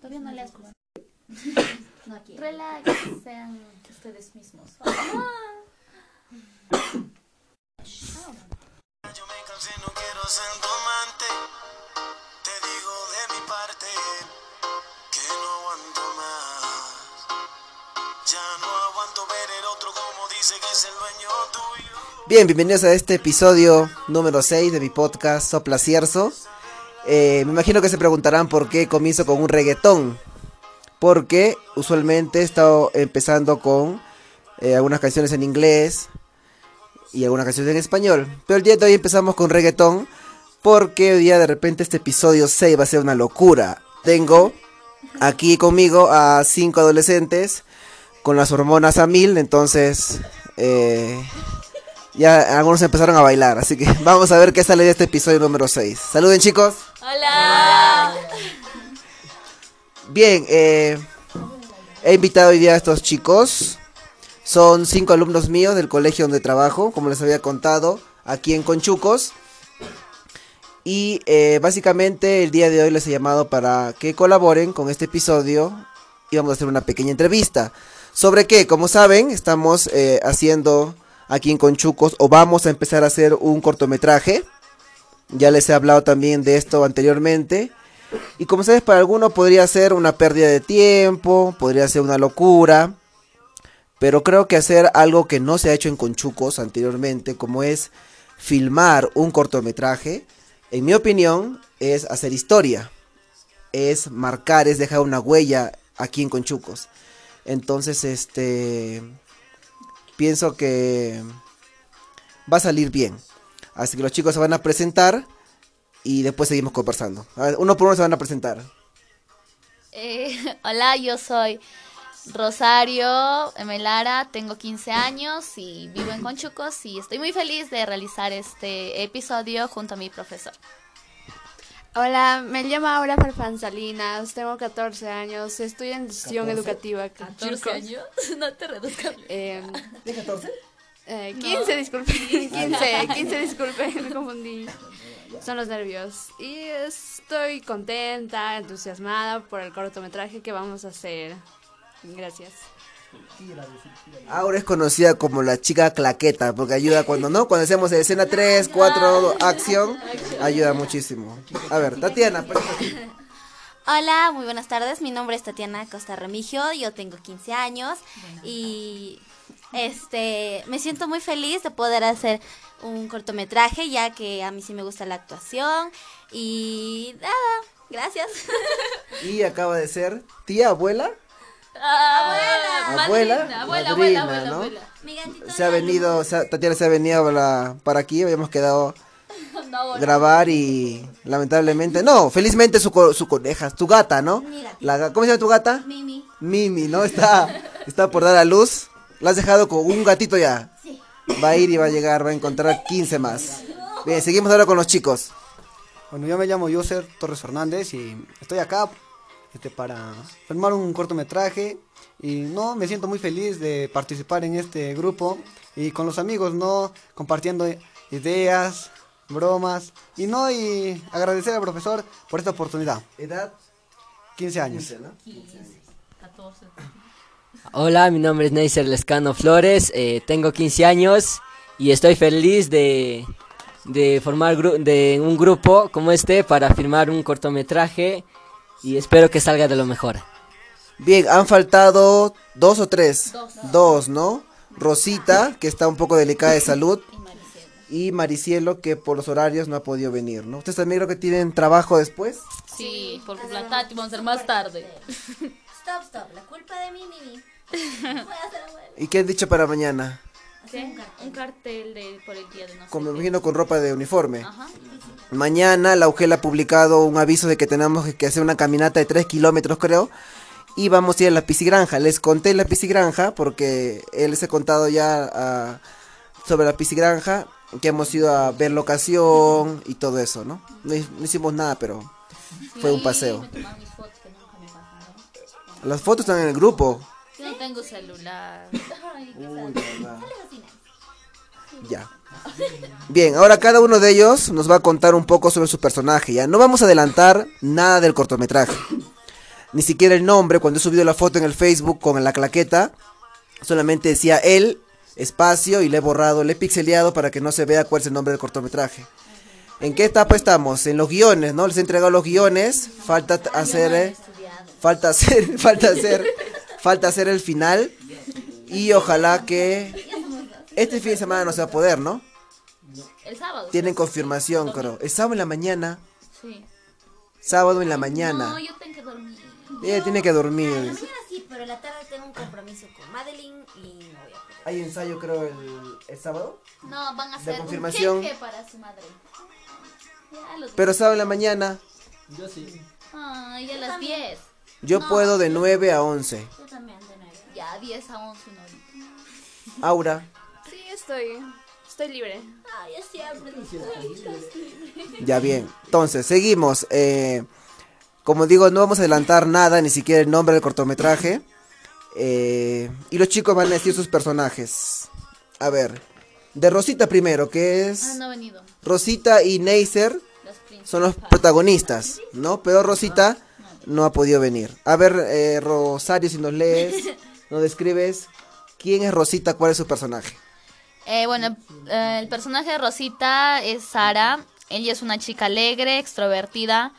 Todavía no le has No quiero. Relax, sean ustedes mismos. Yo me cansé, no quiero ser tu amante. Te digo de mi parte que no aguanto más. Ya no aguanto ver el otro como dice que es el dueño tuyo. Bien, bienvenidos a este episodio número 6 de mi podcast Sopla Cierzo. Eh, me imagino que se preguntarán por qué comienzo con un reggaetón. Porque usualmente he estado empezando con eh, algunas canciones en inglés y algunas canciones en español. Pero el día de hoy empezamos con reggaetón porque hoy día de repente este episodio 6 va a ser una locura. Tengo aquí conmigo a cinco adolescentes con las hormonas a mil, entonces eh, ya algunos empezaron a bailar, así que vamos a ver qué sale de este episodio número 6. Saluden chicos. Hola. Bien, eh, he invitado hoy día a estos chicos. Son cinco alumnos míos del colegio donde trabajo, como les había contado, aquí en Conchucos. Y eh, básicamente el día de hoy les he llamado para que colaboren con este episodio y vamos a hacer una pequeña entrevista. ¿Sobre qué? Como saben, estamos eh, haciendo aquí en Conchucos o vamos a empezar a hacer un cortometraje. Ya les he hablado también de esto anteriormente. Y como sabes, para algunos podría ser una pérdida de tiempo, podría ser una locura. Pero creo que hacer algo que no se ha hecho en Conchucos anteriormente, como es filmar un cortometraje, en mi opinión, es hacer historia. Es marcar, es dejar una huella aquí en Conchucos. Entonces, este. Pienso que va a salir bien. Así que los chicos se van a presentar y después seguimos conversando. A ver, uno por uno se van a presentar. Eh, hola, yo soy Rosario Melara, tengo 15 años y vivo en Conchucos y estoy muy feliz de realizar este episodio junto a mi profesor. Hola, me llamo Aura Farfán Salinas, tengo 14 años, estoy en gestión 14. educativa. Conchucos. años? No te reduzcas. Eh, ¿De 14? Eh, 15, disculpe, 15, 15, disculpe, me confundí. Son los nervios. Y estoy contenta, entusiasmada por el cortometraje que vamos a hacer. Gracias. Ahora es conocida como la chica claqueta, porque ayuda cuando no, cuando hacemos escena 3, 4, acción, ayuda muchísimo. A ver, Tatiana, preséntate. Hola, muy buenas tardes. Mi nombre es Tatiana Costa Remigio. Yo tengo 15 años y este me siento muy feliz de poder hacer un cortometraje, ya que a mí sí me gusta la actuación y nada, gracias. y acaba de ser tía, abuela, Abuela. abuela, Madrina, abuela, madrina, abuela, abuela, ¿no? abuela. Gatito Se ha venido, se ha- Tatiana se ha venido para, para aquí, habíamos quedado No, grabar y lamentablemente, no, felizmente su, co- su coneja, tu gata, ¿no? La, ¿Cómo se llama tu gata? Mimi. Mimi, ¿no? Está, está por dar a luz. La has dejado con un gatito ya. Sí. Va a ir y va a llegar, va a encontrar 15 más. Bien, seguimos ahora con los chicos. Bueno, yo me llamo Yoser Torres Fernández y estoy acá este, para filmar un cortometraje y no me siento muy feliz de participar en este grupo y con los amigos, no compartiendo ideas, bromas y no y agradecer al profesor por esta oportunidad. Edad 15 años. 14. Hola, mi nombre es Neisser Lescano Flores, eh, tengo 15 años y estoy feliz de, de formar gru- de un grupo como este para filmar un cortometraje y espero que salga de lo mejor. Bien, han faltado dos o tres. Dos. ¿no? Rosita, que está un poco delicada de salud. Y Maricielo, que por los horarios no ha podido venir, ¿no? ¿Ustedes también creo que tienen trabajo después? Sí, por la Tati vamos a hacer más tarde. Stop, stop. La culpa de mí, Mimi. ¿Y qué han dicho para mañana? ¿Qué? Un cartel de, por el día de no sé Como me qué. imagino con ropa de uniforme. Ajá. Mañana la UGEL ha publicado un aviso de que tenemos que hacer una caminata de 3 kilómetros, creo. Y vamos a ir a la piscigranja. Les conté la piscigranja porque él les he contado ya ah, sobre la piscigranja. Que hemos ido a ver locación y todo eso, ¿no? No, hi- no hicimos nada, pero fue un paseo. Las fotos están en el grupo. Yo no tengo celular. Ya. Bien, ahora cada uno de ellos nos va a contar un poco sobre su personaje, ¿ya? No vamos a adelantar nada del cortometraje. ni siquiera el nombre, cuando he subido la foto en el Facebook con la claqueta, solamente decía él, espacio, y le he borrado, le he pixeleado para que no se vea cuál es el nombre del cortometraje. ¿En qué etapa estamos? En los guiones, ¿no? Les he entregado los guiones, falta hacer... falta hacer, falta hacer, falta hacer el final, y ojalá que... Este fin de semana no se va a poder, ¿no? El sábado. Tienen confirmación, creo. El sábado en la mañana. Sí. Sábado en la mañana. No, yo tengo que dormir. Ella tiene que dormir. Mañana sí, pero en la tarde tengo un compromiso con Madeline y no voy a poder. ¿Hay ensayo, creo, el, el sábado? No, van a hacer confirmación. un jeque para su madre. Ya los... Pero sábado en la mañana. Yo sí. Ay, a las 10. Yo No. puedo de 9 a 11. Yo también, de nuevo. Ya, 10 a 11 no ahorita. Aura. Sí, estoy. Estoy libre. Ay, yo siempre. Ya bien. Entonces, seguimos. Eh, como digo, no vamos a adelantar nada, ni siquiera el nombre del cortometraje. Eh, y los chicos van a decir sus personajes. A ver. De Rosita primero, que es... Ah, no ha venido. Rosita y Neisser son los protagonistas, ¿no? Pero Rosita no ha podido venir. A ver, eh, Rosario, si nos lees, nos describes quién es Rosita, cuál es su personaje. Eh, bueno, eh, el personaje de Rosita es Sara. Ella es una chica alegre, extrovertida,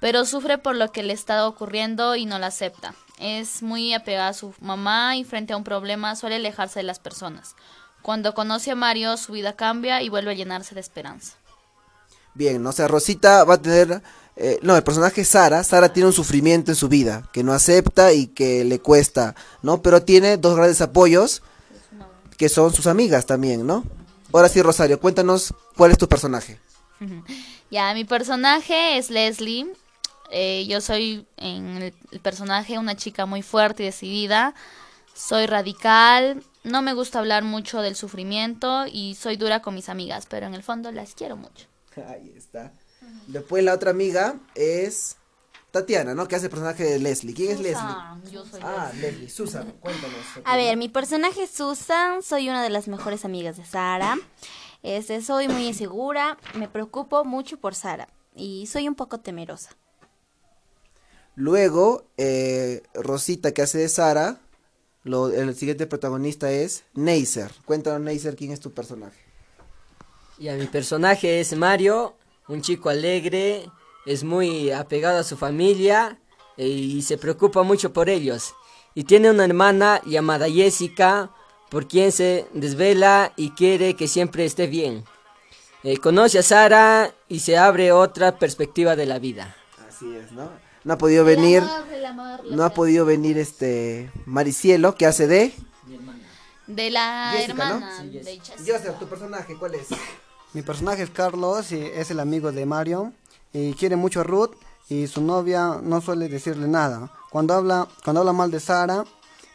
pero sufre por lo que le está ocurriendo y no la acepta. Es muy apegada a su mamá y frente a un problema suele alejarse de las personas. Cuando conoce a Mario, su vida cambia y vuelve a llenarse de esperanza. Bien, ¿no? o sea, Rosita va a tener... eh, no, el personaje es Sara. Sara tiene un sufrimiento en su vida que no acepta y que le cuesta, ¿no? Pero tiene dos grandes apoyos que son sus amigas también, ¿no? Ahora sí, Rosario, cuéntanos cuál es tu personaje. Ya, mi personaje es Leslie. Eh, yo soy en el, el personaje una chica muy fuerte y decidida. Soy radical. No me gusta hablar mucho del sufrimiento y soy dura con mis amigas, pero en el fondo las quiero mucho. Ahí está. Después la otra amiga es Tatiana, ¿no? Que hace el personaje de Leslie. ¿Quién es Leslie? Yo soy Ah, Leslie. Susan, cuéntanos. A ver, mi personaje es Susan, soy una de las mejores amigas de Sara. Este, soy muy insegura, me preocupo mucho por Sara y soy un poco temerosa. Luego, eh, Rosita, que hace de Sara. Lo, el siguiente protagonista es Neisser. Cuéntanos, Neisser, quién es tu personaje. Ya, mi personaje es Mario, un chico alegre, es muy apegado a su familia eh, y se preocupa mucho por ellos. Y tiene una hermana llamada Jessica, por quien se desvela y quiere que siempre esté bien. Eh, conoce a Sara y se abre otra perspectiva de la vida. Así es, ¿no? No ha podido venir. No ha podido venir este Maricielo, que hace de. De la Jessica, ¿no? hermana de Jessica. Joseph, tu personaje, ¿cuál es? Mi personaje es Carlos y es el amigo de Mario y quiere mucho a Ruth y su novia no suele decirle nada. Cuando habla, cuando habla mal de Sara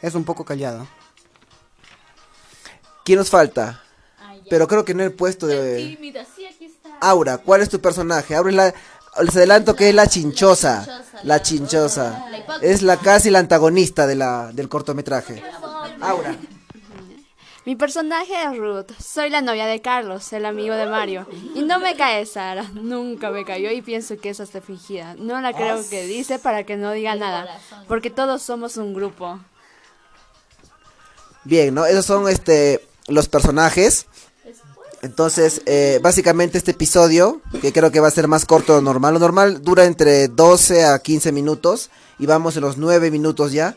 es un poco callado. ¿Quién nos falta? Pero creo que no he puesto de. Tímida, sí, aquí está. Aura, ¿cuál es tu personaje? Aura es la. Les adelanto que es la chinchosa. La chinchosa. Es la casi la antagonista de la, del cortometraje. Aura. Mi personaje es Ruth. Soy la novia de Carlos, el amigo de Mario. Y no me cae Sara. Nunca me cayó y pienso que es hasta fingida. No la creo que dice para que no diga nada. Porque todos somos un grupo. Bien, ¿no? Esos son este los personajes. Entonces, eh, básicamente este episodio, que creo que va a ser más corto de lo normal. Lo normal dura entre 12 a 15 minutos y vamos en los 9 minutos ya.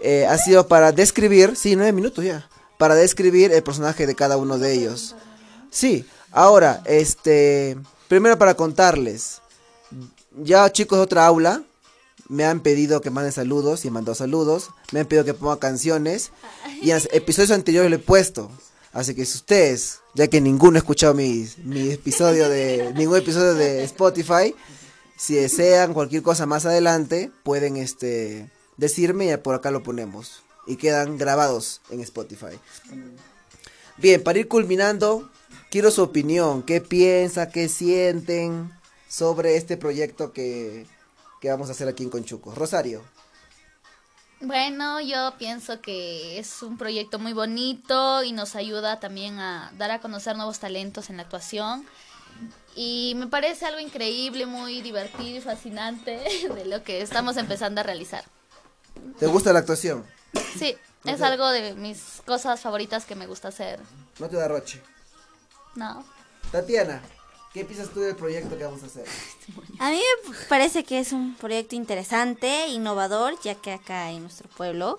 Eh, ha sido para describir, sí, 9 minutos ya, para describir el personaje de cada uno de ellos. Sí, ahora, este, primero para contarles, ya chicos de otra aula me han pedido que manden saludos y he mandado saludos, me han pedido que ponga canciones y en los episodios anteriores lo he puesto. Así que si ustedes, ya que ninguno ha escuchado mi, mi episodio de ningún episodio de Spotify, si desean cualquier cosa más adelante, pueden este decirme y por acá lo ponemos y quedan grabados en Spotify. Bien, para ir culminando, quiero su opinión, qué piensa, qué sienten sobre este proyecto que, que vamos a hacer aquí en Conchuco. Rosario. Bueno, yo pienso que es un proyecto muy bonito y nos ayuda también a dar a conocer nuevos talentos en la actuación. Y me parece algo increíble, muy divertido y fascinante de lo que estamos empezando a realizar. ¿Te gusta la actuación? Sí, es algo de mis cosas favoritas que me gusta hacer. No te da roche. No. Tatiana, ¿qué piensas tú del proyecto que vamos a hacer? A mí me parece que es un proyecto interesante, innovador, ya que acá en nuestro pueblo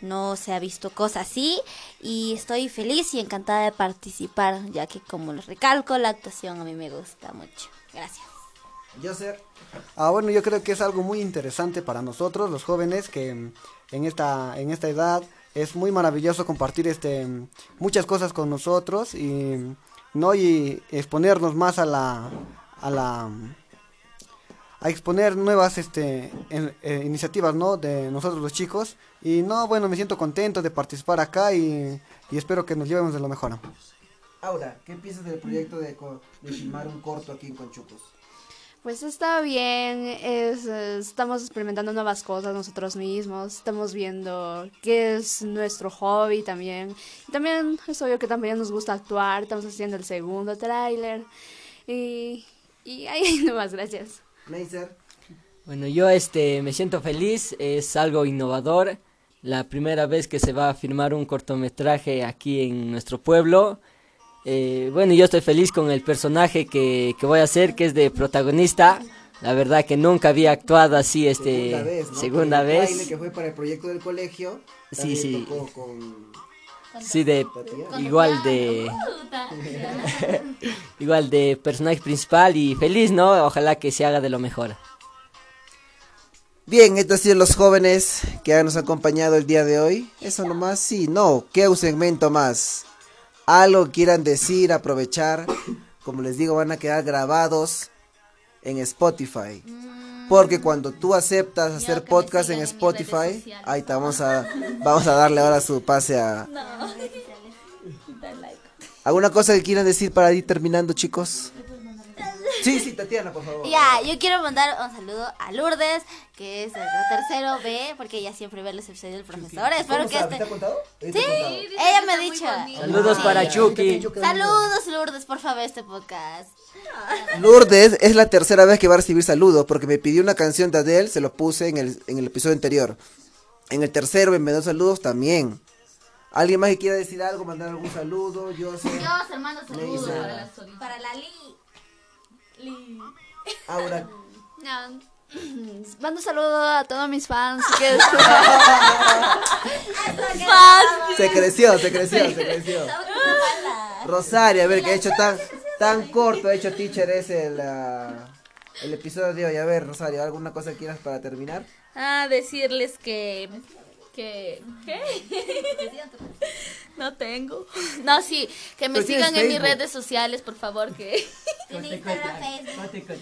no se ha visto cosa así y estoy feliz y encantada de participar, ya que como les recalco, la actuación a mí me gusta mucho. Gracias. Joseph, Ah, bueno, yo creo que es algo muy interesante para nosotros, los jóvenes, que mm, en esta, en esta edad es muy maravilloso compartir este mm, muchas cosas con nosotros y mm, no y exponernos más a la a la a exponer nuevas este en- eh, iniciativas no de nosotros los chicos. Y no bueno me siento contento de participar acá y, y espero que nos llevemos de lo mejor. Aura, ¿qué piensas del proyecto de, de filmar un corto aquí en Conchucos? Pues está bien, es, estamos experimentando nuevas cosas nosotros mismos, estamos viendo qué es nuestro hobby también. Y también es obvio que también nos gusta actuar, estamos haciendo el segundo tráiler y, y ahí nomás, gracias. Neisser, Bueno, yo este me siento feliz, es algo innovador. La primera vez que se va a filmar un cortometraje aquí en nuestro pueblo. Eh, bueno, yo estoy feliz con el personaje que, que voy a hacer, que es de protagonista. La verdad que nunca había actuado así, este, segunda vez, ¿no? segunda Con el vez. baile que fue para el proyecto del colegio. Sí, sí. tocó con Sí, de igual de igual de personaje principal y feliz, ¿no? Ojalá que se haga de lo mejor. Bien, estos han sido los jóvenes que nos han acompañado el día de hoy. Eso nomás, sí, no. ¿Qué un segmento más? Algo quieran decir, aprovechar. Como les digo, van a quedar grabados en Spotify. Porque cuando tú aceptas hacer podcast en Spotify, ahí te vamos a, vamos a darle ahora su pase a... ¿Alguna cosa que quieran decir para ir terminando, chicos? Sí, sí, Tatiana, por favor. Ya, yo quiero mandar un saludo a Lourdes, que es el tercero B, porque ella siempre ve los episodios del profesor. Espero ¿Cómo que sabe? este... ¿Te ha contado? ¿Ella te Sí, ha contado? ella me ha dicho. Saludos para Chucky. Saludos, Lourdes, por favor, este podcast. Lourdes es la tercera vez que va a recibir saludos porque me pidió una canción de Adele, se lo puse en el, en el episodio anterior. En el tercero me mandó saludos también. ¿Alguien más que quiera decir algo, mandar algún saludo? Yo sé. Dios, hermano, saludos para. Para la Li. Aura. Mando saludo a todos mis fans. Que Se creció, se creció, se creció. Rosario, a ver, que ha hecho tan, tan corto, ha hecho teacher ese el, ah, el episodio de hoy. A ver, Rosario, ¿alguna cosa que quieras para terminar? Ah, decirles que... que ¿Qué? No tengo. No, sí, que me sigan en mis redes sociales, por favor, que... Tiene Instagram, Facebook.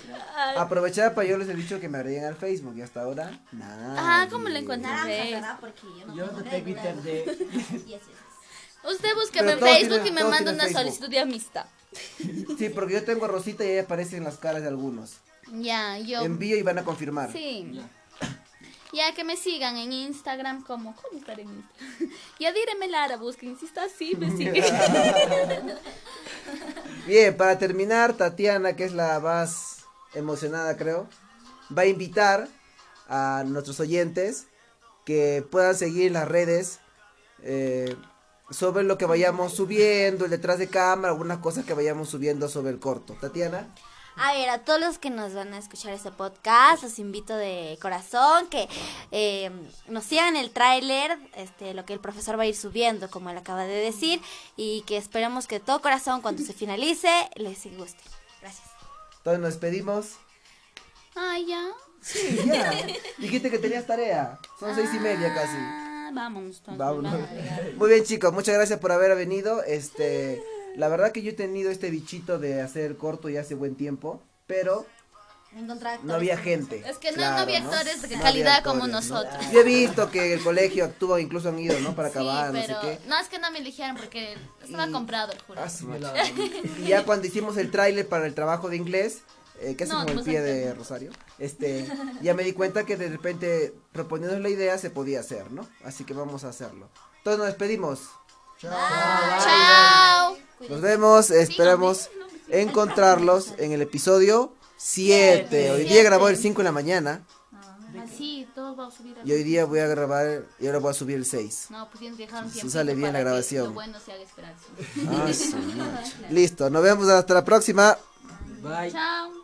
Aprovechar para yo les he dicho que me agreguen al Facebook y hasta ahora, nada. Ah, ¿cómo lo en. Porque yo no tengo Twitter de... Usted búsqueme en Facebook y me manda una Facebook. solicitud de amistad. Sí, porque yo tengo a Rosita y ahí aparecen las caras de algunos. Ya, yo... Envío y van a confirmar. Sí. Ya que me sigan en Instagram como, ¿cómo estar en Instagram? Ya díreme Lara, busquen, si está así, me sigue. Bien, para terminar, Tatiana, que es la más emocionada, creo, va a invitar a nuestros oyentes que puedan seguir las redes eh, sobre lo que vayamos subiendo, el detrás de cámara, algunas cosas que vayamos subiendo sobre el corto. Tatiana. A ver, a todos los que nos van a escuchar este podcast, los invito de corazón que eh, nos sigan el tráiler, este, lo que el profesor va a ir subiendo, como él acaba de decir, y que esperemos que de todo corazón, cuando se finalice, les guste. Gracias. Entonces nos despedimos. Ay, ya. Sí, ya. Dijiste que tenías tarea. Son seis y media casi. Ah, vamos. entonces, Vámonos. vamos. Muy bien, chicos, muchas gracias por haber venido. Este, la verdad que yo he tenido este bichito de hacer corto ya hace buen tiempo, pero no había gente. Es que no, Claro, no había actores de No calidad como nosotros. Yo he visto que el colegio actúa, incluso han ido, ¿no? Para Sí, acabar, no pero sé qué. no es que no me eligieran porque estaba Y- comprado el jurado. Ah. Y ya cuando hicimos el tráiler para el trabajo de inglés, eh, ¿qué haces No, con el no pie de Rosario? Este, ya me di cuenta que de repente proponiendo la idea se podía hacer, ¿no? Así que vamos a hacerlo. Entonces nos despedimos. Chao. Nos vemos, esperamos, encontrarlos en el episodio 7. Hoy día grabó el 5 en la mañana Así, todos vamos a subir y hoy día voy a grabar y ahora voy a subir el 6. No, pues tienes que dejar un Si sale bien la grabación. Lo bueno se haga esperar. Ah. Listo, nos vemos hasta la próxima. Bye. Chao.